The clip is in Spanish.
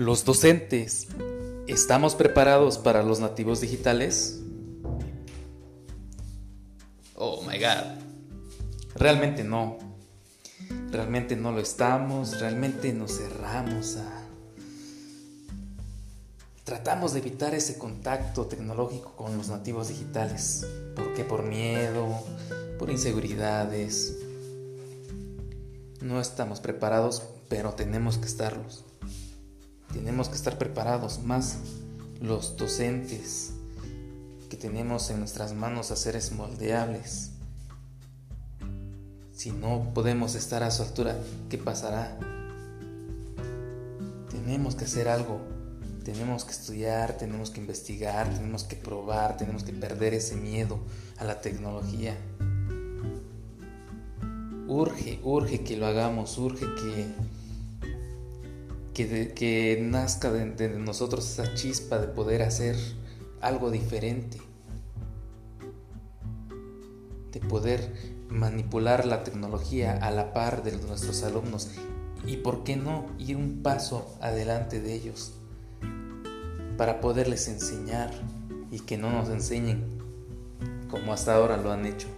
Los docentes, ¿estamos preparados para los nativos digitales? Oh my god. Realmente no. Realmente no lo estamos. Realmente nos cerramos a... Tratamos de evitar ese contacto tecnológico con los nativos digitales. ¿Por qué? Por miedo, por inseguridades. No estamos preparados, pero tenemos que estarlos. Tenemos que estar preparados más los docentes que tenemos en nuestras manos a seres moldeables. Si no podemos estar a su altura, ¿qué pasará? Tenemos que hacer algo, tenemos que estudiar, tenemos que investigar, tenemos que probar, tenemos que perder ese miedo a la tecnología. Urge, urge que lo hagamos, urge que que, nazca de, nosotros esa chispa de poder hacer algo diferente, de poder manipular la tecnología a la par de nuestros alumnos. Y por qué no ir un paso adelante de ellos. Para poderles enseñar y que no nos enseñen como hasta ahora lo han hecho.